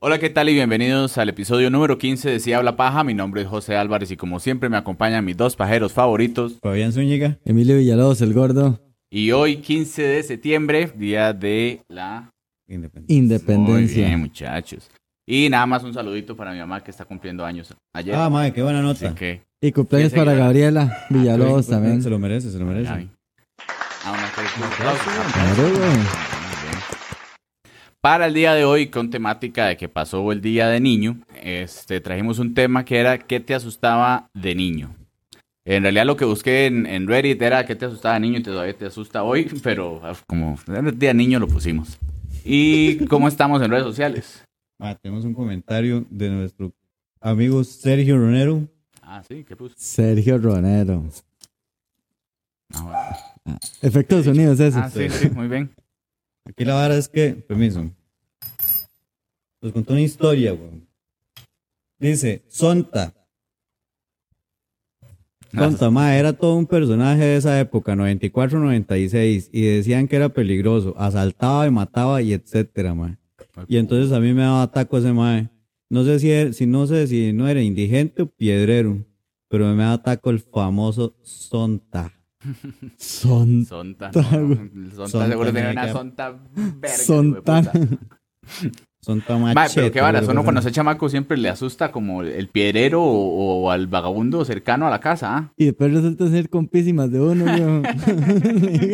Hola, ¿qué tal? Y bienvenidos al episodio número 15 de Si Habla Paja. Mi nombre es José Álvarez y como siempre me acompañan mis dos pajeros favoritos. Fabián Zúñiga. Emilio Villalobos, el gordo. Y hoy, 15 de septiembre, día de la... Independencia. Muy bien, muchachos. Y nada más un saludito para mi mamá que está cumpliendo años ayer. Ah, madre, qué buena nota. Así que... Y cumpleaños para. Gabriela Villalobos Sí, también. Se lo merece, se lo merece. Ay. Ah, Para el día de hoy, con temática de que pasó el día de niño, este, trajimos un tema que era ¿qué te asustaba de niño? En realidad lo que busqué en, en Reddit era ¿qué te asustaba de niño? y todavía te asusta hoy, pero ah, como era el día de niño lo pusimos. ¿Y cómo estamos en redes sociales? Ah, tenemos un comentario de nuestro amigo Sergio Ronero. Ah, sí, ¿qué puso? Sergio Ronero. Ah, bueno. Efectos sonidos, eso. Ah, sí, sí, muy bien. Aquí la vara es que, permiso, nos contó una historia, weón. Dice, Sonta. Sonta, ma, era todo un personaje de esa época, 94-96, y decían que era peligroso, asaltaba y mataba y etcétera, ma. Y entonces a mí me daba taco ese mae. No sé si, era- si no sé si no era indigente o piedrero, pero me daba taco el famoso Sonta. Son. Sonta. Ta- ¿no? Sonta seguro tenía una sonta verga. Sonta. Sonta Ma, machete. pero qué varas, uno cuando se chamaco siempre le asusta como el piedrero o, o al vagabundo cercano a la casa, ¿ah? Y después resulta ser compísimas de uno, weón.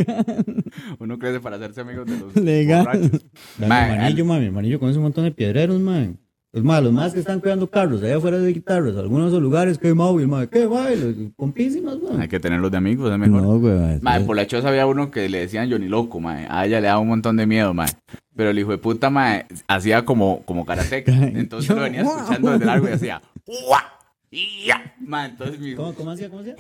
Uno crece para hacerse amigos de los Legal. borrachos. Dame Ma, mi hermanillo, ma, mi hermanillo conoce un montón de piedreros, man. Los más, los más que están cuidando carros, allá afuera de guitarras, algunos de esos lugares, qué móvil, ma, qué baile, compísimas, Hay man. que tenerlos de amigos, es mejor. No, weón. Ma, por la choza había uno que le decían Johnny Loco, ma. A ella le daba un montón de miedo, ma. Pero el hijo de puta, ma, hacía como, como karateca. Entonces lo venía escuchando desde largo y hacía... "Ua, ya". Ma, entonces mi... ¿Cómo, cómo hacía, cómo hacía?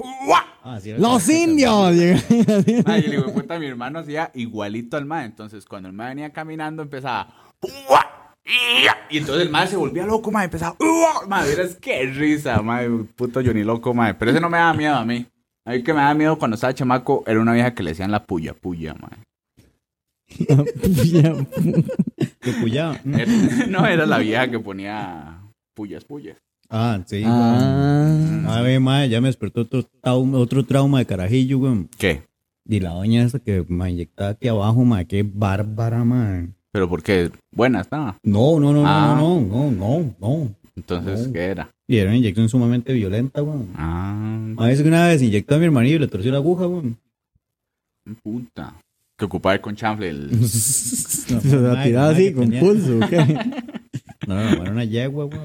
Ah, sí, ¡Los indios! Ma, y el hijo de puta, mi hermano hacía igualito al ma. Entonces, cuando el ma venía caminando, empezaba. Y entonces el ma se volvía loco, ma. Empezaba. "Ua". Ma, miras qué risa, ma. Puto Johnny loco, ma. Pero ese no me daba miedo a mí. A mí que me daba miedo cuando estaba chamaco era una vieja que le decían la puya, puya, ma. Que puyaba. Era- no era la vieja que ponía puyas, puyas. Ah, sí, ah. A ver, ma, ya me despertó otro, trauma- otro trauma de carajillo, güey. ¿Qué? Y la doña esa que me inyectaba aquí abajo, ma, qué bárbara, man. Pero porque buena estaba. No, no, no, Ah. no, no, no, no, no. Entonces, No. ¿qué era? Y era una inyección sumamente violenta, güey. Ah, A veces una vez inyectó a mi hermanillo y le torció la aguja, güey. puta. Que ocupaba con chanfle el. Se la tiraba así, con pulso, ¿o ¿qué? No, no, era una yegua, güey.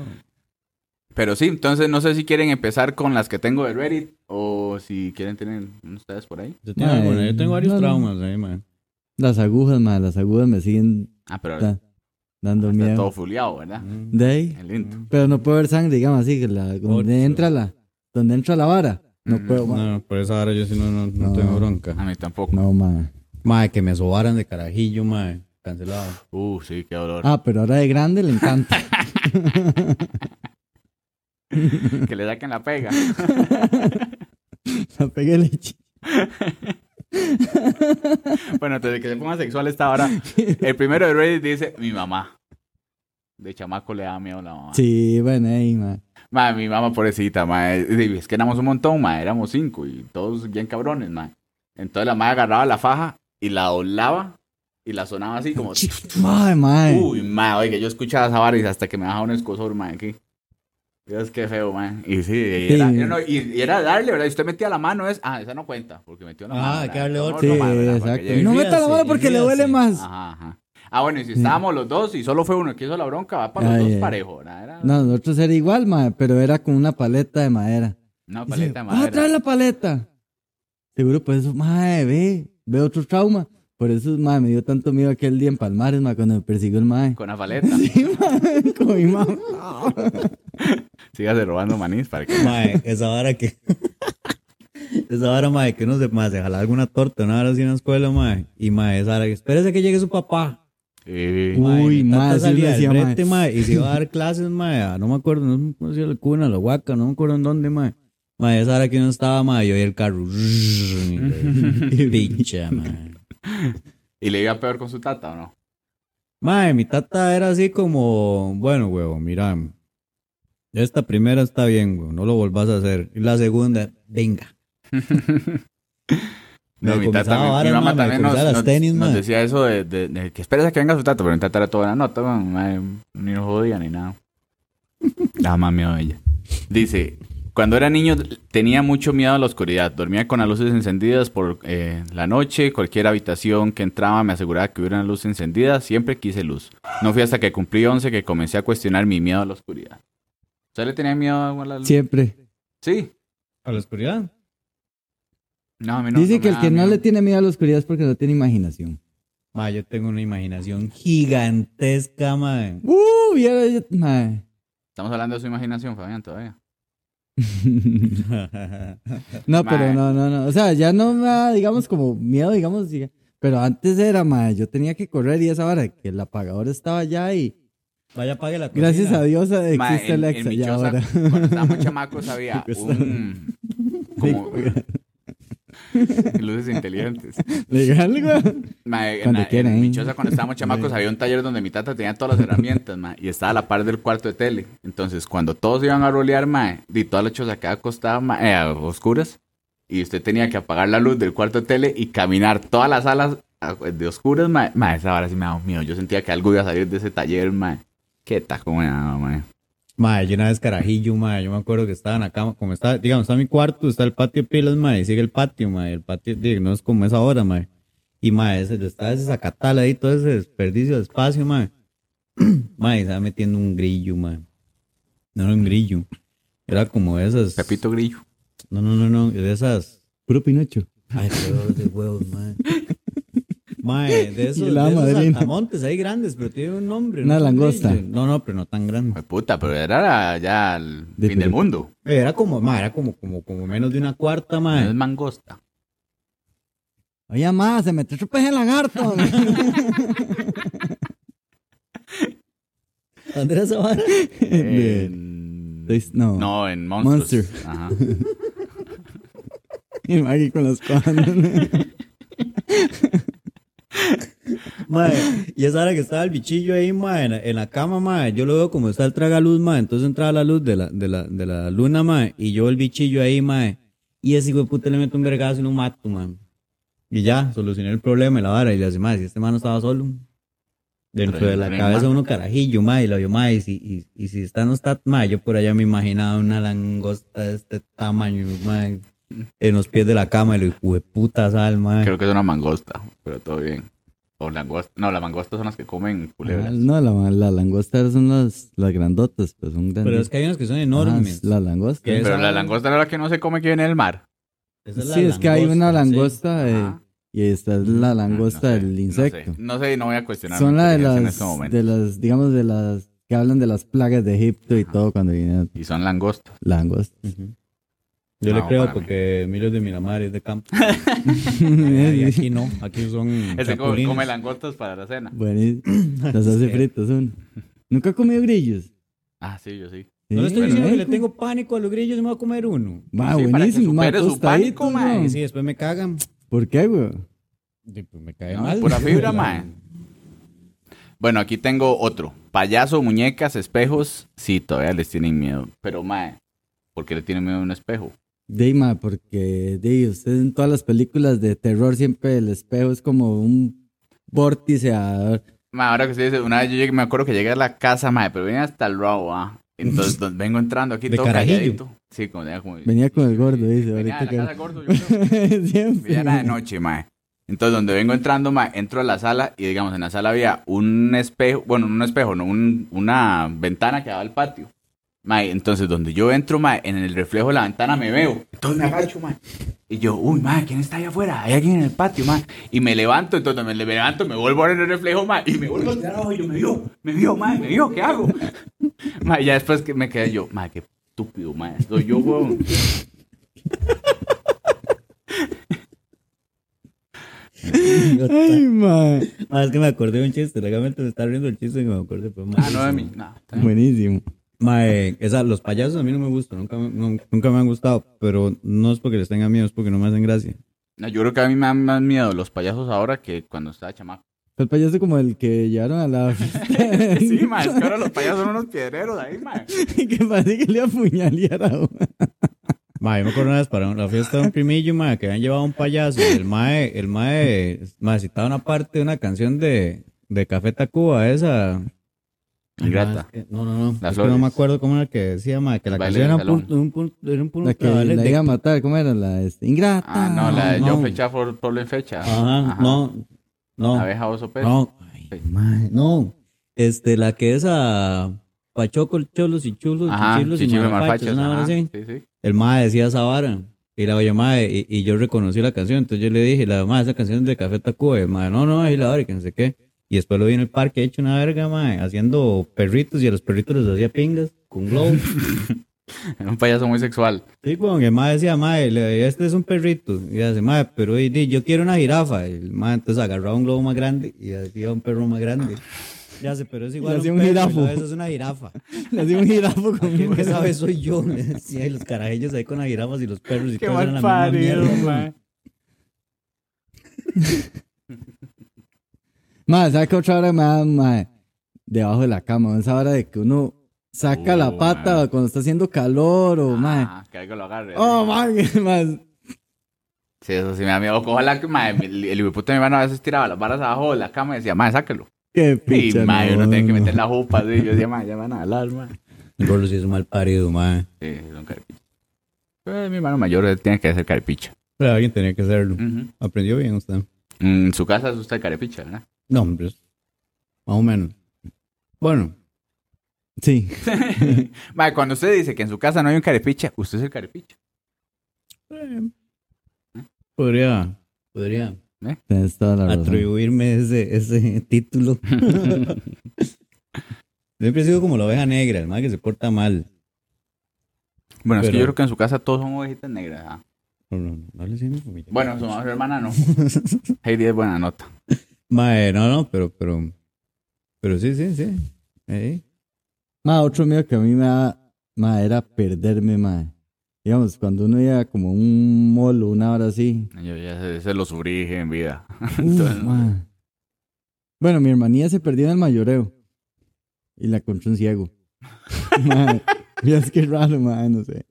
Pero sí, entonces no sé si quieren empezar con las que tengo de Reddit o si quieren tener ustedes por ahí. Yo tengo, bueno, yo tengo varios no, no. traumas ahí, man. Las agujas, man, las agujas me siguen Ah, pero da- dando está miedo. todo fuleado, ¿verdad? De ahí. El. Pero no puedo ver sangre, digamos así, que la, Ocho. donde entra la, donde entra la vara. No Mm, puedo, man. No, por eso ahora yo sí no, no, no No. tengo bronca. A mí tampoco. No, man. Mae, que me sobaran de carajillo, mae. Cancelado. Uh, sí, qué dolor. Ah, pero ahora de grande le encanta. Que le saquen la pega. La pegué leche. bueno, entonces que se ponga sexual esta hora. El primero de Reddit dice mi mamá. De chamaco le da miedo a la mamá. Sí, bueno, ahí, man. Ma, mi mamá pobrecita, ma. Es que éramos un montón, ma. Éramos cinco y todos bien cabrones, ma. Entonces la madre agarraba la faja y la doblaba y la sonaba así como... Ay, man. Uy, ma, oiga, yo escuchaba esa vara y hasta que me bajaba un escosor, ma, aquí. Dios, qué feo, ma. Y sí, y era, Sí. y no, y- y era darle, ¿verdad? Y usted metía la mano, es... Ah, esa no cuenta, porque metió la Ah, mano. hay que darle Con otro. Sí, que exacto. llegue. No meta la mano porque le duele más. Ajá, ajá. Ah, bueno, y si estábamos los dos y solo fue uno que hizo la bronca, va para los Ay, dos ay. parejo, ¿verdad? Era No, nosotros era igual, man, pero era con una paleta de madera. una Dice, paleta de "Ah, madera. trae la paleta. Seguro por eso, madre, ve, ve otro trauma. Por eso, madre, me dio tanto miedo aquel día en Palmares, madre, cuando me persiguió el madre. Con la paleta. Sí, madre, con mi mamá. Sígase robando manís para que... Mae, esa hora que. esa hora, mae, que uno se, mae, se jala alguna torta, una hora así en la escuela, mae. Y mae, esa hora que espérese que llegue su papá. Sí. Mae, Uy, mae, sí decía, mae. mae, y se iba a dar clases, mae, no me acuerdo, no me acuerdo si era la cuna, la huaca, no me acuerdo en dónde, mae. Mae, esa hora que uno estaba, mae, yo oía el carro. Picha, mae. ¿Y le iba peor con su tata o no? Mae, mi tata era así como, bueno, huevo, mira, esta primera está bien, huevo, no lo volvás a hacer. Y la segunda, venga. No, mi, tata, mi- varas, mi mamá me también nos, tenis, decía eso de, de- de que esperes a que venga su tata, pero mi tata era toda la nota, mae, mae, ni nos jodía ni nada. Daba más miedo a ella. Dice, cuando era niño tenía mucho miedo a la oscuridad, dormía con las luces encendidas por eh, la noche, cualquier habitación que entraba me aseguraba que hubiera una luz encendida, siempre quise luz. No fui hasta que cumplí 11 que comencé a cuestionar mi miedo a la oscuridad. ¿Usted le tenía miedo a la luz? Siempre. Sí. ¿A la oscuridad? No, a mí no, Dice no que el que no le tiene miedo a la oscuridad es porque no tiene imaginación. Mae, yo tengo una imaginación gigantesca, mae. Uh, mae. Estamos hablando de su imaginación, Fabián, todavía. No, pero no, no, no. O sea, ya no me da, digamos, como miedo, digamos. diga- Pero antes era, mae, yo tenía que correr y esa hora que el apagador estaba allá y Vaya, apague la cocina. gracias a Dios eh, Ma, existe en- en Alexa ya choza, ahora. Cuando estábamos chamacos había un... Como... Luces inteligentes. Legal, güey. Ma, en, Cuando la- quieran, en mi ¿eh? choza, cuando estábamos chamacos, había un taller donde mi tata tenía todas las herramientas, ma, y estaba a la par del cuarto de tele. Entonces, cuando todos iban a rolear, ma, y toda la choza quedaba acostada, ma, eh, a oscuras, y usted tenía que apagar la luz del cuarto de tele y caminar todas las salas de oscuras, ma, ma, esa hora sí me daba miedo. Yo sentía que algo iba a salir de ese taller, ma. Qué taco, ma, ma. Mae, yo una vez carajillo, mae, yo me acuerdo que estaba en la cama, como está, digamos, está mi cuarto, está el patio de pilas, mae, y sigue el patio, mae, el patio, digo, no es como esa hora, mae. Y mae, ese, está ahí, todo ese desperdicio de espacio, mae. mae, estaba metiendo un grillo, mae. No era un grillo, era como de esas. Pepito Grillo. No, no, no, no, de esas. Puro Pinocho. Ay, peor de huevos, mae. Mae, de esos, la de esos saltamontes ahí grandes, pero tiene un nombre. Una no langosta. No, no, pero no tan grande. Ay, puta, pero era ya el De fin del mundo. Era como, ma, era como, como, como menos de una cuarta, No ma. es mangosta. Oye, más, se metió otro peje lagarto. ¿Dónde era esa vara? En- de- no. No, en Monsters. Monster. Ajá. Y Maggie con los cuadros. Y esa hora que estaba el bichillo ahí, ma, en, la- en la cama, ma, yo lo veo como está el tragaluz, ma, entonces entraba la luz de la, de la, de la luna, ma, y yo el bichillo ahí, ma, y ese hijo de puta le meto un vergazo y lo mato, ma. Y ya, solucioné el problema y la vara, y le hace, ma, si este man no estaba solo, dentro de la cabeza uno carajillo, ma, y lo vio, ma, y si, y, y si está no está, ma, yo por allá me imaginaba una langosta de este tamaño, ma, en los pies de la cama, y lo hijo de puta sal, ma. Creo que es una mangosta, pero todo bien. O langosta. No, las mangostas son las que comen Ah, culebras. no, la, la langosta son las, las grandotas, pues son grandes. Pero es que hay unos que son enormes. la langosta. ¿Qué es? pero esa- la langosta es la que no se come que viene del mar. Esa la Sí, es que hay una langosta, sí. langosta eh, y esta es la langosta Ah, no sé, del insecto. No sé, no sé, no voy a cuestionar. Son la de en las, este momento. de las, digamos, de las que hablan de las plagas de Egipto y todo cuando viene Y son langostas. langosta. Ujú. Yo le creo porque Emilio es de Miramar, es de campo. y aquí no, aquí son Ese come, langostas para la cena. Buenísimo. Las hace fritas uno. ¿Nunca ha comido grillos? Ah, sí, yo sí. No le estoy Sí, diciendo que le tengo pánico a los grillos y me voy a comer uno. Ma, Sí, para que buenísimo, su pánico, ma. ma. Y si después me cagan, ¿Por qué, güey? y pues me cae No, mal. pura fibra, mae. Bueno, aquí tengo otro. Payaso, muñecas, espejos. Sí, todavía les tienen miedo. Pero, mae, ¿por qué le tienen miedo a un espejo? Deima, porque de usted en todas las películas de terror siempre el espejo es como un vórtice a... Mae, ahora que usted dice, una vez yo llegué, me acuerdo que llegué a la casa, mae, pero venía hasta el robo, ah. Entonces, donde vengo entrando aquí De todo carajillo. calladito. Sí, como, venía como Venía con el gordo, dice. Venía ahorita la casa gordo, yo creo. siempre. Ya era de noche, mae. Entonces, donde vengo entrando, mae, entro a la sala y, digamos, en la sala había un espejo, bueno, no un espejo, no, un- una ventana que daba al patio. Mae, entonces, donde yo entro, mae, en el reflejo de la ventana me veo. Entonces me agacho, mae. Y yo, uy, mae, ¿quién está allá afuera? Hay alguien en el patio, mae. Y me levanto, entonces me levanto, me vuelvo a ver en el reflejo, mae, y me vuelvo a tirar abajo y yo, me vio, me vio, mae, me vio, ¿qué hago? Mae, ya después que me quedé yo, mae, qué estúpido, mae, soy yo, weón. Ay, ma. Ah, es que me acordé de un chiste, legalmente me está riendo el chiste que me acordé. Pues, Ah, no de mí, no. está bien. Buenísimo. Mae, esa, los payasos a mí no me gustan, nunca, me- no- nunca me han gustado, pero no es porque les tenga miedo, es porque no me hacen gracia. No, yo creo que a mí me dan más miedo los payasos ahora que cuando estaba chamaco. El payaso como el que llevaron a la fiesta. sí, ma, es que ahora los payasos son unos piedreros ahí, ma. Y que parece que le apuñaleara. ma. Ma, yo me acuerdo una vez para la fiesta de un primillo, ma, que habían llevado un payaso. y El mae, el mae, ma, citaba una parte de una canción de, de Café Tacuba, esa. Ingrata. Ah, es que- no, no, no. Las es que no me acuerdo cómo era que decía, ma, que la canción era un, un, era un La que la de- iba a matar, ¿cómo era? La este, ingrata. Ah, no, la de no. yo fecha por, por en fecha. Ajá, no, no. Abeja, oso. No, ay, no. Este, la que es a Pachoco, Cholos y Chulos, Ajá, Chichilos y ajá. así. Sí, sí. El mae decía esa vara. Y la oye, mae, y, y yo reconocí la canción. Entonces yo le dije, la mae, esa canción es de Café Tacuba. Y el mae, no, no, es la hora y que no sé qué. Y después lo vi en el parque hecho una verga, mae, haciendo perritos y a los perritos les hacía pingas con globo. Un payaso muy sexual. Sí, bueno, el mae decía, mae, le- este es un perrito. Y hace, mae, pero di, di, yo quiero una jirafa. Y el mae entonces agarraba un globo más grande y hacía un perro más grande. Ya sé, pero es igual. Le hacía un un jirafo. eso es una jirafa. Le hacía un jirafo con ¿Quién que sabe soy yo? Y los carajillos ahí con las jirafas y los perros y Qué todo mal la misma parido, mierda. ma. Madre, ¿sabes qué otra hora me da, madre? Debajo de la cama, esa hora de que uno saca Uh, la pata madre. cuando está haciendo calor o, madre. Ah, que algo lo agarre. Oh, madre, madre. Sí, eso sí me da miedo. Ojalá que, mae, el, hijueputa de mi mano a veces tiraba las varas abajo de la cama y decía, mae, sáquelo. Qué Y, picha, mae, uno no, tiene que meter la jupa, así. Yo decía, mae, ya van a hablar, mae. El Rolo sí es un mal parido, mae. Sí, son caripichas. Pero mi hermano mayor tiene que ser caripicha. Pero alguien tenía que hacerlo. Aprendió bien usted. En su casa es usted caripicha, ¿verdad? No, hombre. Más o menos. Bueno, Sí. mae, cuando usted dice que en su casa no hay un caripicha, usted es el caripicha. eh, podría, podría Tienes toda la razón. atribuirme ese, ese título. Siempre he sido como la oveja negra, el mae que se porta mal. Bueno, es que yo creo que en su casa todos son ovejitas negras. ¿ah? No, no, no, no le familia. Bueno, su mamá, su hermana no. Heidi es buena nota. Mae, no, no, pero, pero, pero sí, sí, sí. Eh, Ma, otro miedo que a mí me da, ma, era perderme, ma. Digamos, cuando uno iba como un mall o una hora así. Yo ya se, se lo sufrí en vida. uf, Entonces, ma. Bueno, mi hermanilla se perdió en el mayoreo. Y la encontró un ciego. ma, es que raro, ma, no sé.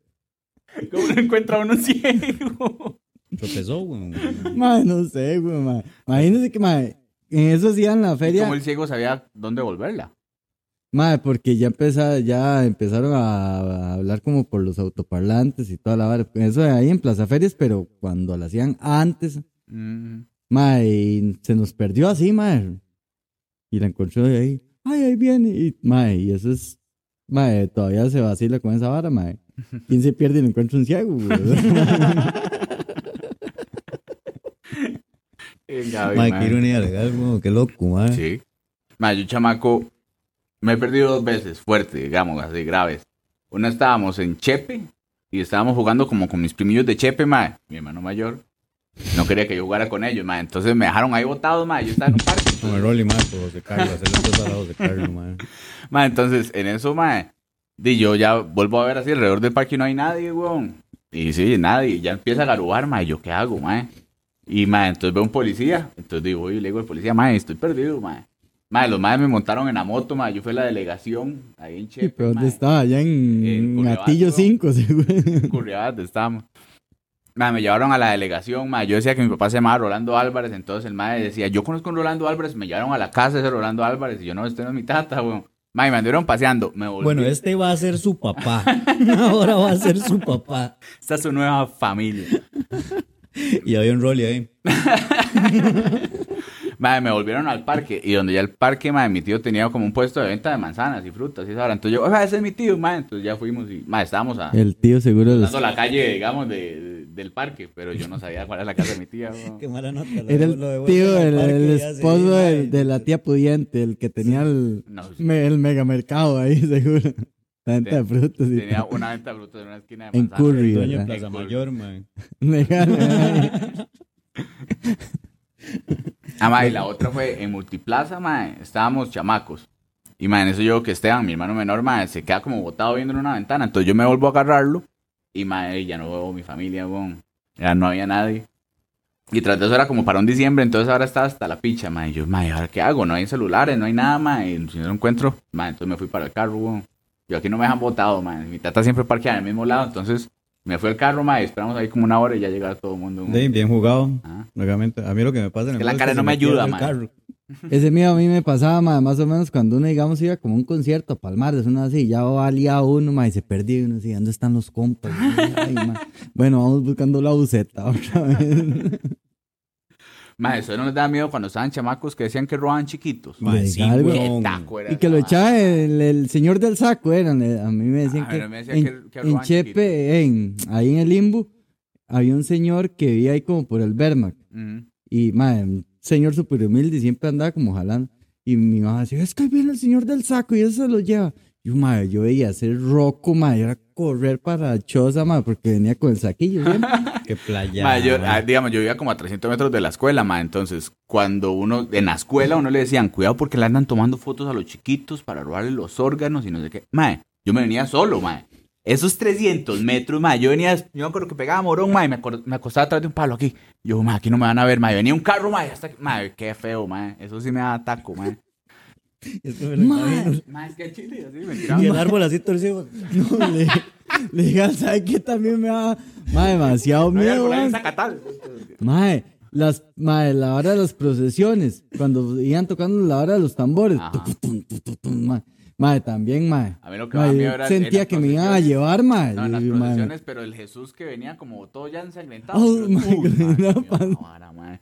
¿Cómo no encuentra uno ciego? tropezó, weón. Ma, no sé, güey, ma. Imagínense que, ma, en eso hacían la ¿Y feria. ¿Cómo el ciego sabía dónde volverla? Madre, porque ya empezaba, ya empezaron a, a hablar como por los autoparlantes y toda la vara. Eso de ahí en Plaza Ferias, pero cuando la hacían antes, Mm. madre, y se nos perdió así, madre. Y la encontró de ahí. Ay, ahí viene. Y, madre, y eso es, madre, todavía se vacila con esa vara, madre. ¿Quién se pierde y no encuentra un ciego, güey? Mae, mae. qué ironía legal, weón. Qué loco, mae. Sí. Ma, yo chamaco me he perdido dos veces, fuerte, digamos, así graves. Una estábamos en Chepe y estábamos jugando como con mis primillos de Chepe, mae, mi hermano mayor. No quería que yo jugara con ellos, mae. Entonces me dejaron ahí botado, mae. Yo estaba en un parque. Con el Rolly, mae, por José Carlos. Hacerle cosas a José Carlos, mae. Ma, entonces, en eso, ma, di yo ya vuelvo a ver así, alrededor del parque no hay nadie, weón. Y sí, nadie, ya empieza a garubar, ma, ¿y yo qué hago, ma? Y, ma, entonces veo un policía, entonces digo, y le digo al policía, ma, estoy perdido, ma. Ma, los madres me montaron en la moto, ma, yo fui a la delegación, ahí en Chepe, pero ma, ¿dónde estaba? Allá en, En Curriabat, Atillo ¿no? 5, seguro. Curriabat, donde estábamos. Ma, me llevaron a la delegación, ma, yo decía que mi papá se llamaba Rolando Álvarez, entonces el madre decía, yo conozco a un Rolando Álvarez, me llevaron a la casa de ese Rolando Álvarez, y yo, no, este no es mi tata, weón. Ma, y me anduvieron paseando, me volví. Bueno, este va a ser su papá. Ahora va a ser su papá. Esta es su nueva familia. Y había un Rolly ahí. Madre, me volvieron al parque y donde ya el parque, madre, mi tío tenía como un puesto de venta de manzanas y frutas y esa hora. Entonces yo, oiga, ese es mi tío, madre. Entonces ya fuimos y, madre, estábamos a, El tío seguro los... dando la calle, digamos, de, de- del parque, pero yo no sabía cuál era la casa de mi tía. Qué mala nota. lo Era lo el tío, el, esposo de, la tía pudiente, el que tenía el, No, sí, me- el megamercado ahí, seguro. La venta de frutas. y tenía una venta de frutas en una esquina de En manzanas. Curry, Dueño de ¿verdad? Plaza Mayor, man. Legal. Ah, madre, y la otra fue en Multiplaza, madre, estábamos chamacos. Y, madre, en eso yo que Esteban, mi hermano menor, madre, se queda como botado viendo en una ventana. Entonces yo me vuelvo a agarrarlo y, madre, ya no veo mi familia, weón. Ya no había nadie. Y tras de eso era como para un diciembre, entonces ahora estaba hasta la picha, mae. Y yo, mae, ¿ahora qué hago? No hay celulares, no hay nada, mae. Y si no lo encuentro, mae, entonces me fui para el carro, weón. Yo aquí no me dejan botado, mae. Mi tata siempre parquea en el mismo lado, entonces me fui al carro, mae. Esperamos ahí como una hora y ya llegaba todo el mundo. Sí, bien jugado. Ah. A mí lo que me pasa en el Que la es cara no me ayuda, el man. carro. Ese miedo a mí me pasaba, ma, más o menos cuando uno, digamos, iba como un concierto a Palmares, uno así, ya valía uno, ma, y se perdía y uno así, ¿dónde están los compas? Ay, ma. Bueno, vamos buscando la buceta otra vez. Mae, eso no les da miedo cuando estaban chamacos que decían que robaban chiquitos. Mae, sí, Legal, Qué taco era y que lo echaba el, el señor del saco, eran, eh, a mí me decían Ah, que, me decían en, que- que en Chepe, en, ahí en el limbo, había un señor que vivía ahí como por el Bermac. Ujú. Y, madre, un señor súper humilde y siempre andaba como jalando. Y mi mamá decía, es que ahí viene el señor del saco y eso se lo lleva. Y, madre, yo veía hacer roco, madre, era correr para la choza, madre, porque venía con el saquillo, siempre. Qué playa. Yo, ah, digamos, yo vivía como a 300 metros de la escuela, mae. Entonces, cuando uno, en la escuela, uno le decían, cuidado porque le andan tomando fotos a los chiquitos para robarle los órganos y no sé qué. Mae, yo me venía solo, mae. Esos 300 metros, mae, yo venía, yo me acuerdo que pegaba morón, me, acor- me acostaba atrás de un palo aquí. Yo, mae, aquí no me van a ver, mae. Venía un carro, mae, hasta aquí. Mae, qué feo, mae. Eso sí me da taco, mae. Es que me lo Mae. imagino. Mae, es que chile, así me Y el árbol así torcido. No, le, le dije, ¿sabes qué? También me da, madre, demasiado No hay miedo, árbol. Zacatal. Mae, las, mae, la hora de las procesiones, cuando iban tocando la hora de los tambores. Tucutum, tucutum, mae. Mae, también, mae. A mí lo que Mae, yo era en sentía que me iban a procesiones. llevar, mae. No, en las Y, mae, procesiones, pero el Jesús que venía como todo ya ensangrentado. Oh, pero- my Uy, God, mae, no Dios, pasa. no, vara, mae.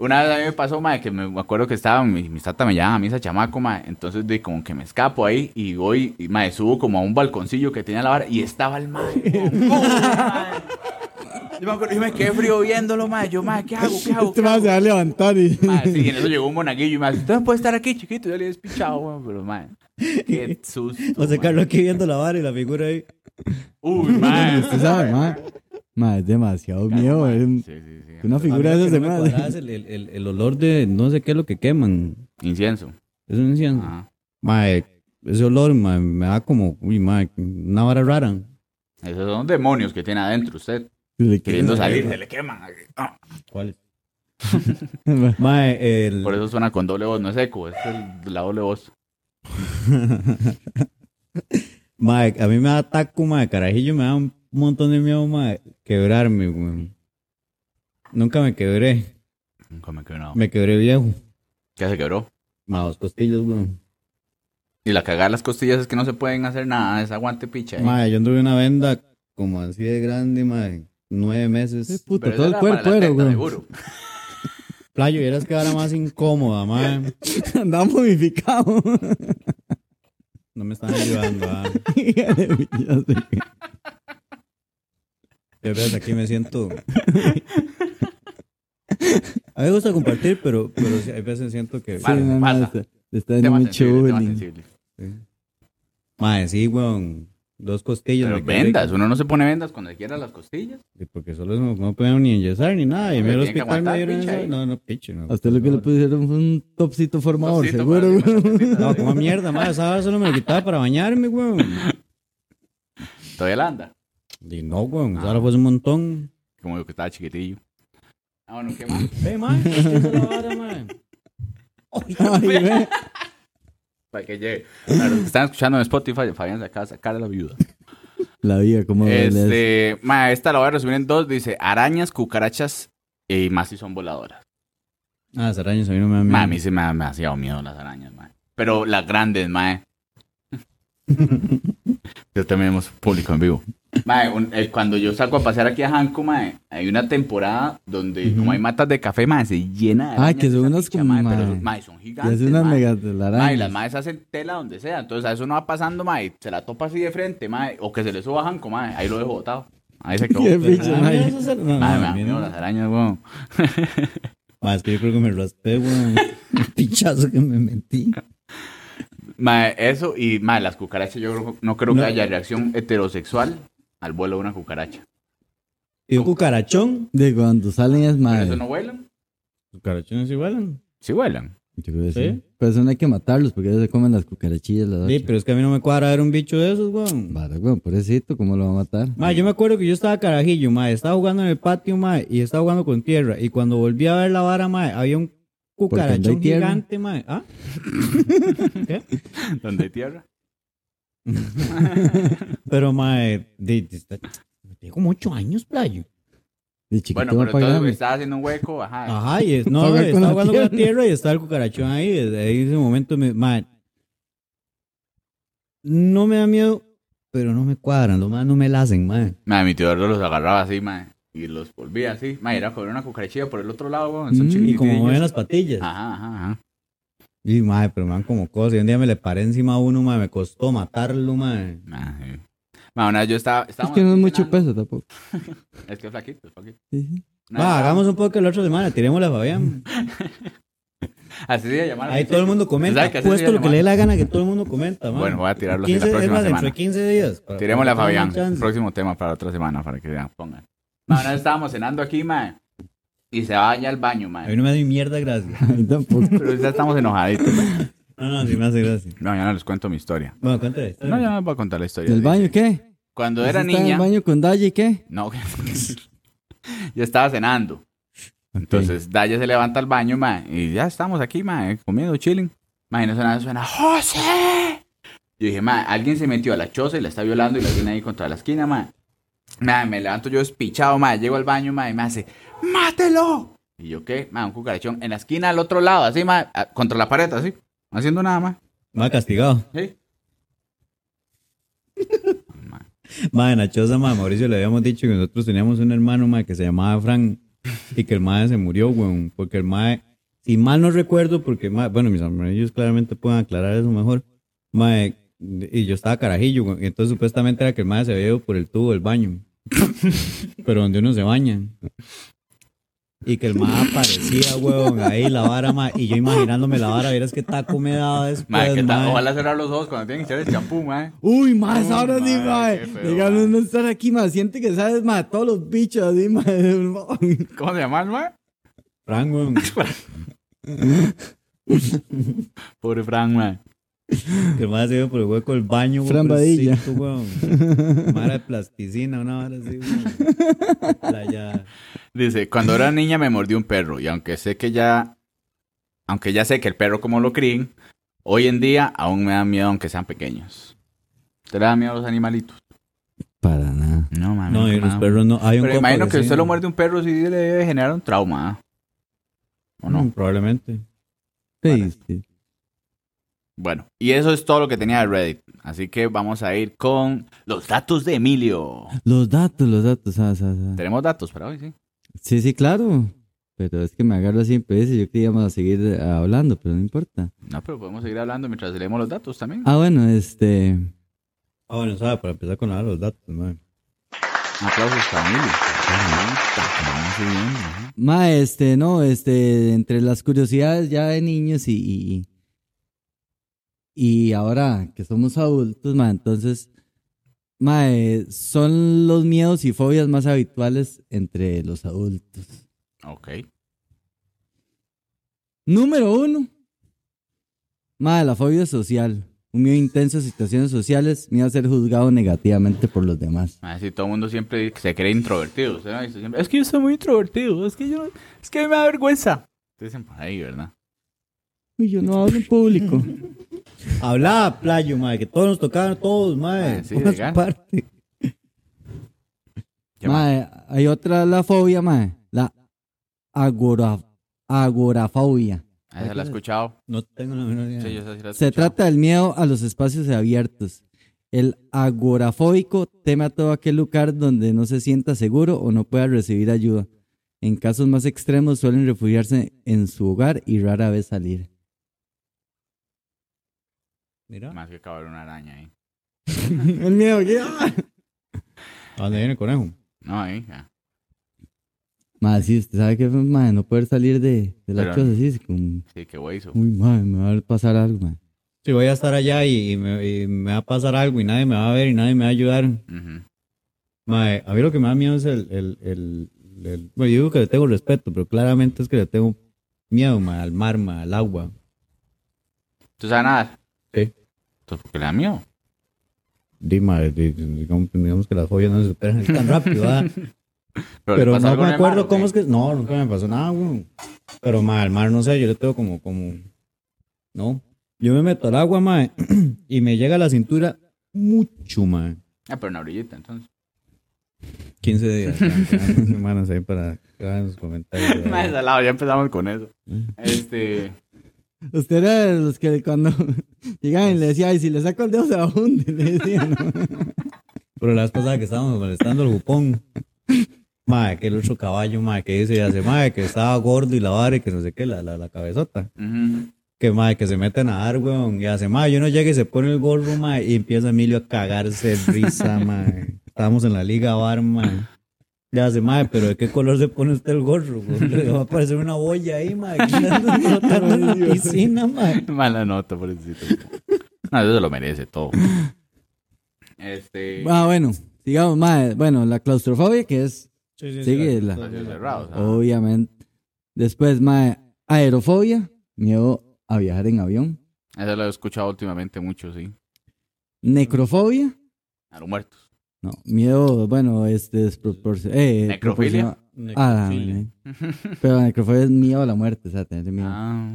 Una vez a mí me pasó, mae, que me me acuerdo que estaba, mi, mi tata me llama a misa chamaco, mae, entonces de como que me escapo ahí y voy, y mae, subo como a un balconcillo que tenía la vara y estaba el mae. Yo me acuerdo, yo me quedé frío viéndolo, mae, yo, mae, ¿qué hago? ¿Qué hago? Este ¿Qué mae hago? se va a levantar y... Sí, y en eso llegó un monaguillo y me dice, ¿usted puede estar aquí, chiquito? Yo le he despichado, mae, pero mae, qué susto, José mae. Carlos aquí viendo la vara y la figura ahí. Uy, mae. Usted sabe, mae. Mae, es demasiado miedo, es Sí, sí, sí. una figura de esas de es el, el, el, el olor de no sé qué es lo que queman. Incienso. Es un incienso. Ajá. Mae, ese olor mae, me da como, uy, mae, una vara rara. Esos son demonios que tiene adentro usted. Le Queriendo queda- salir, se le queman. Ah. ¿Cuál? Mae, el... Por eso suena con doble voz, no es eco, es el- la doble voz. Mae, a mí me da taco, mae, carajillo, me da un montón de miedo, mae, quebrarme, weón. Nunca me quebré, Nunca me quebró. me quebré viejo. ¿Qué se quebró? Mae, dos costillas, weón. Y la cagada de las costillas es que no se pueden hacer nada, es aguante picha. ¿eh? Mae, yo anduve una venda como así de grande, mae, nueve meses. puto, Pero todo el cuerpo era, seguro. Playo, y eras que era más incómoda, mae. Andaba momificado. No me estaban ayudando, ah. Ya ves, aquí me siento. A mí me gusta compartir, pero, pero sí, hay veces siento que. Sí, Pasa, no, no, pasa. está, está dando Tema sensible. Mae, sí, weón. Dos costillas. Pero me vendas, rico. uno no se pone vendas cuando quiera las costillas. Sí, Porque solo no, no pueden ni enyesar ni nada. Y a mí Pero el hospital me dieron eso. No, no, piche, no. A usted lo que le pusieron fue un topsito formador, Topsito seguro. para. No, como mierda, mae. Esa solo me lo quitaba para bañarme, weón. Todavía la anda. Y no, weón. Ah. vara fue un montón. Como yo que estaba chiquitillo. Ah, bueno, ¿qué más? Ve, mae. Esa es la vara, mae. Ay, ve. Para que llegue. Para los que están escuchando en Spotify, Fabián se acaba de sacar a la viuda. La vida, como Este, ma, esta la voy a resumir en dos. Dice arañas, cucarachas y más si son voladoras. Ah, las arañas a mí no me dan Ma, a miedo. mí se me da demasiado miedo las arañas, ma. Pero las grandes, ma. yo también hemos público en vivo. Ma, un- eh, cuando yo salgo a pasear aquí a Janco, ma, hay una temporada donde como hay matas de café, ma, se llena de arañas que son unas picha, como, ma, pero ma, son- gigantes, hace una ma. mega Ma, y telaraña. las madres hacen tela donde sea. Entonces a eso no va pasando, ma, y se la topa así de frente, ma, o que se le suba a Janco, ma, ahí lo dejo botado. Ahí se quedó. Qué mae. No, me miedo las arañas, weón. Ma, es que yo creo que me raspé, weón. El pichazo que me metí. Ma, eso y ma, las cucarachas, yo creo- no creo No. que haya reacción heterosexual al vuelo de una cucaracha. Y un cucarachón. De cuando salen es ¿Por madre. eso no vuelan? Cucarachones igualan. Sí vuelan. Yo creo que sí. ¿Sí? Pero eso no hay que matarlos porque ellos se comen las cucarachillas. Las Sí, pero es que a mí no me cuadra ver un bicho de esos, weón. Vale, weón, pobrecito, ¿cómo lo va a matar? Ma, yo me acuerdo que yo estaba carajillo, ma, estaba jugando en el patio, ma, y estaba jugando con tierra. Y cuando volví a ver la vara, ma, había un cucarachón gigante, ma. ¿Ah? ¿Qué? ¿Dónde hay tierra? Pero, ma, de, de- como ocho años, playo. De chiquito Bueno, pero grande. estaba haciendo un hueco, ajá. Ajá, y es, no, estaba jugando con la tierra. tierra y estaba el cucarachón ahí. Desde ahí, ese momento, me, ma, no me da miedo, pero no me cuadran, los más no me la hacen, ma. Madre, mi tío Eduardo los agarraba así, madre, y los volvía así. Madre, era con una cucarachilla por el otro lado, weón. Son Mm, Y como mueven las patillas. Ajá, ajá, ajá. Y, ma, pero me dan como cosas. Y un día me le paré encima a uno, ma, me costó matarlo, ma. Madre, sí. Madre, una vez yo estaba... Es que no es mucho cenando. peso tampoco. Es que es flaquito, es flaquito. Sí, sí. Una vez Va, estábamos- hagamos un poco la otra semana, tirémosle a Fabián. Así se llamar. Ahí todo el mundo comenta. ¿Sabe que así se Puesto lo que le dé la gana que todo el mundo comenta, man. Bueno, voy a tirarlo así 15, la es próxima más, semana. dentro de 15 días. para- Tirémosle a para que tengan Fabián. Próximo tema para otra semana, para que ya pongan. Madre, una vez estábamos cenando aquí, madre, y se va allá al baño, A mí no me da ni mierda gracia. A mí tampoco. Pero ya estamos enojaditos. madre. No, no, sí me hace gracia. No, ya no les cuento mi historia. Bueno, cuéntale. No, ya les voy a contar la historia. ¿Del Dice, baño qué? Cuando era ¿Usted está niña... en el baño con Daya y qué? No, yo estaba cenando. Entonces, Daya se levanta al baño, ma, y ya estamos aquí, ma, comiendo, chilling. Ma, y no suena, suena, ¡José! Yo dije, ma, alguien se metió a la choza y la está violando y la tiene ahí contra la esquina, ma. Ma, me levanto yo despichado, ma, llego al baño, ma, y me hace, ¡mátelo! Y yo, ¿qué? Ma, un cucarachón en la esquina al otro lado, así, ma, a- contra la pared, así, no haciendo nada. Me ha castigado. ¿Sí? Ma, Ma, en la choza, ma, Mauricio le habíamos dicho que nosotros teníamos un hermano, ma, que se llamaba Frank y que el ma se murió, weón. Porque el ma, si mal no recuerdo, porque, ma, bueno, mis amigos claramente pueden aclarar eso mejor. Ma, y yo estaba carajillo, weón. entonces supuestamente era que el ma se había ido por el tubo del baño. Pero donde uno se baña. Y que el ma aparecía, weón, ahí la vara, ma. Y yo imaginándome la vara, vieras qué taco me daba después, ma, ¿qué tal? ma. Ojalá cerrar los ojos cuando tienen que echar el champú, ma. Uy, más ahora sí, Díganos mae. no estar aquí, más. Siente que sabes, más todos los bichos así. ¿Cómo se llama, ma? Frank, weón. Pobre Frank, ma. Que mae se iba por el hueco del baño, Fran pobrecito, Badilla. weón. Mara de plasticina, una vara así, weón. Playa. Dice, cuando era niña me mordió un perro y aunque sé que ya, aunque ya sé que el perro como lo críen, hoy en día aún me da miedo aunque sean pequeños. ¿Te le da miedo a los animalitos? Para nada. No, mami. No, y los perros no. Hay un Pero imagino que sí, usted lo muerde un perro sí le debe generar un trauma. ¿O no? Mm, Probablemente. Sí, Vale. sí. Bueno, y eso es todo lo que tenía de Reddit. Así que vamos a ir con los datos de Emilio. Los datos, los datos. ah, ah, ah. Tenemos datos para hoy, sí. Sí, sí, claro. Pero es que me agarro siempre ese. Yo creía que íbamos a seguir eh, hablando, pero no importa. No, pero podemos seguir hablando mientras leemos los datos también. Ah, bueno, este. Ah, bueno, sabe, para empezar con los datos, mae. Aplausos para Emilio. Vamos subiendo, ajá. Ma, este, no, este, entre las curiosidades ya de niños y, y, y ahora que somos adultos, ma, entonces, ma, eh, son los miedos y fobias más habituales entre los adultos. Ok. Número uno, ma, la fobia social. Un miedo intenso a situaciones sociales, miedo a ser juzgado negativamente por los demás. Ah, sí, todo el mundo siempre se cree introvertido. es que yo soy muy introvertido. Es que yo, es que me da vergüenza. Te dicen por ahí, ¿verdad? Uy, yo no hablo en público. Hablaba, playo, mae, que todos nos tocaban, todos, mae. Ah, sí, su parte. ¿Qué más? Ma, hay otra, la fobia, ma, la agora, agorafobia. Ah, Esa la he escuchado. No tengo la menor idea. Sí, yo esa sí la he Se trata del miedo a los espacios abiertos. El agorafóbico teme a todo aquel lugar donde no se sienta seguro o no pueda recibir ayuda. En casos más extremos suelen refugiarse en su hogar y rara vez salir. Mira. Más que acabar una araña ahí. el miedo que... ¿A dónde viene el conejo? No, ahí. ya. Ma, sí, usted sabe que ma, no poder salir de, de la Pero- choza así, como, Sí, qué hizo. uy, ma, me va a pasar algo, ma. Si voy a estar allá y, y me, y me va a pasar algo y nadie me va a ver y nadie me va a ayudar. Ujú. Mae, a mí lo que me da miedo es el, el, el, el- Bueno, yo digo que le tengo respeto, pero claramente es que le tengo miedo, mae, al mar, mae, al agua. ¿Tú sabes nadar? Sí. Entonces, ¿por qué miedo? Dima, digamos, digamos que las joyas no se superan tan rápido, ¿verdad? ¿le Pero no en me acuerdo mar cómo es que. No, nunca me pasó nada, güey. Pero, ma, el mar, no sé, yo le tengo como. como no. Yo me meto al agua, ma, y me llega a la cintura mucho, ma. Ah, pero en la orillita, entonces. 15 días. semanas ahí para que hagan sus comentarios. Más salado, ya empezamos con eso. Este. Usted era de los que cuando llegaban y le decía, ay, si le saco el dedo se va a hundir, le decían, ¿no? Pero la vez pasada que estábamos molestando al jupón. Madre, que el otro caballo, madre, que dice, ya se madre, que estaba gordo y la vara y que no sé qué, la, la, la cabezota. ujú. Que madre, que se mete a nadar, weón. Y hace, madre, yo no llegue y se pone el gorro, madre, y empieza Emilio a cagarse de risa, madre. Estábamos en la liga bar, madre. Ya hace, madre, pero ¿de qué color se pone usted el gorro, weón? Le va a parecer una boya ahí, madre. flotando en la piscina, madre. Mala nota, pobrecito. No, eso se lo merece todo. Este. Ah, bueno, sigamos, mae. Bueno, la claustrofobia, que es, Sí, sí, sigue la, Espacios cerrados, ajá. obviamente. Después, mae, aerofobia, miedo a viajar en avión. Eso lo he escuchado últimamente mucho, sí. Necrofobia, A los muertos. No, miedo, bueno, este, desproporcio- eh, Necrofilia. proporcionado- Ah, Necrofilia. ok. pero necrofobia es miedo a la muerte, o sea, tener miedo. Ah.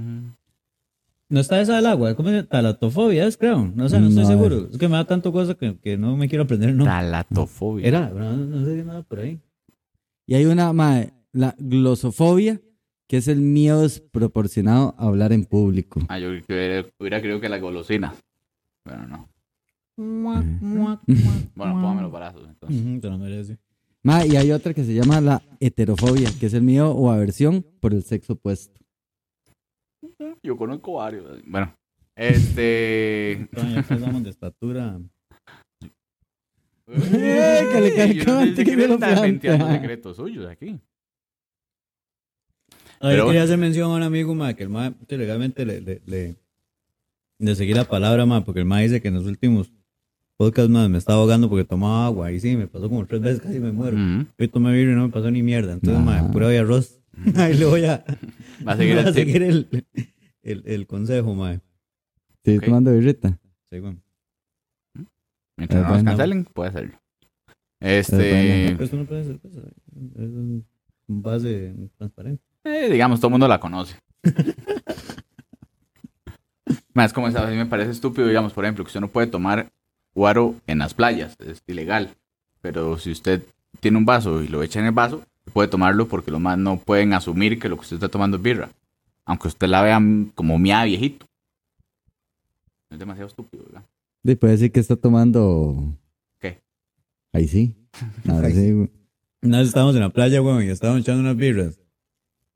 No está esa del agua, ¿cómo se llama? Talatofobia, es, creo. No sé, no estoy No, seguro. Es que me da tanto cosa que, que no me quiero aprender el nombre. Talatofobia. Era, no, no sé nada por ahí. Y hay una, mae, la glosofobia, que es el miedo desproporcionado a hablar en público. Ah, yo hubiera, hubiera creído que la golosina. Pero no. Bueno, póngame los brazos entonces. Ujú, te lo merece. Ma, y hay otra que se llama la heterofobia, que es el miedo o aversión por el sexo opuesto. Yo conozco varios. Bueno, este. Entonces, empezamos de estatura. Ey, que le cae no sé si que lo secretos suyos aquí. Ah, yo quería hacer mención a un amigo, ma, que el ma legalmente le, le, le, le seguí la palabra, ma, porque el ma dice que en los últimos podcasts, ma, me estaba ahogando porque tomaba agua. Y sí, me pasó como tres veces, casi me muero. Ujú. Hoy tomé birra y no me pasó ni mierda. Entonces, ma, Ajá. pura y arroz. Ahí le voy a, Va a seguir voy a el tip. seguir el, el, el consejo, ma. Estoy Ok. tomando birrita. Sí, bueno. Mientras no nos bueno. cancelen, puede hacerlo. Este. Esto no puede ser cosa. Es un base transparente. eh, digamos, todo el mundo la conoce. Más como esa, a mí me parece estúpido, digamos, por ejemplo, que usted no puede tomar guaro en las playas, es ilegal. Pero si usted tiene un vaso y lo echa en el vaso, puede tomarlo porque los más no pueden asumir que lo que usted está tomando es birra. Aunque usted la vea como mía viejito. Es demasiado estúpido, ¿verdad? Y puede decir que está tomando. ¿Qué? Ahí sí. Ahí sí, güey. Una vez estábamos en la playa, weón, y estábamos echando unas birras.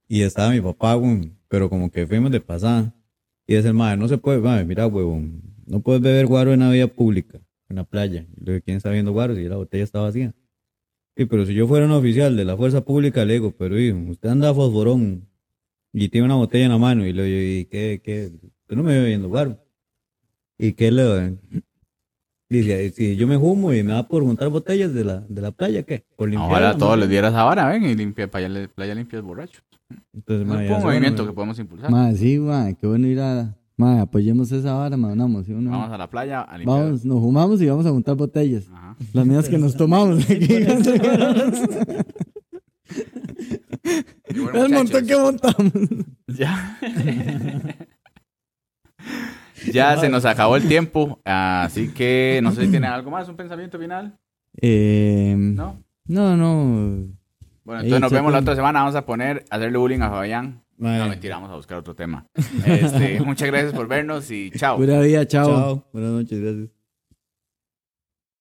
Y estaba mi papá, weón, pero como que fuimos de pasada. Y dice el madre, no se puede, madre, mira, weón, no puedes beber guaro en la vía pública, en la playa. Y le digo, ¿quién está viendo guaro si la botella está vacía? Sí, pero si yo fuera un oficial de la fuerza pública, le digo, pero hijo, usted anda a fosforón y tiene una botella en la mano y le digo, ¿y qué, qué? Usted no me ve viendo guaro. ¿Y qué le Dice, si yo me humo y me da por juntar botellas de la, de la playa, ¿qué? Por limpiar. Todos les diera esa vara, ven, y limpia, playa, playa limpias borrachos. Entonces, Es un movimiento que podemos impulsar. Ma, sí, ma, qué bueno ir a. Ma, apoyemos esa vara, ma, vamos, a la playa a limpiar. Vamos, nos fumamos y vamos a juntar botellas. Ajá. Las mismas que nos tomamos aquí. Y bueno, El montón que montamos. Ya. ya se nos acabó el tiempo, así que no sé si tienen algo más, un pensamiento final, Eh, ¿no? no, no. Bueno, Ey, entonces nos vemos la otra semana, vamos a poner, hacerle bullying a Fabián. No, mentira, vamos a buscar otro tema. Este, muchas gracias por vernos y chao. Pura vida, chao. Chao. Buenas noches, gracias.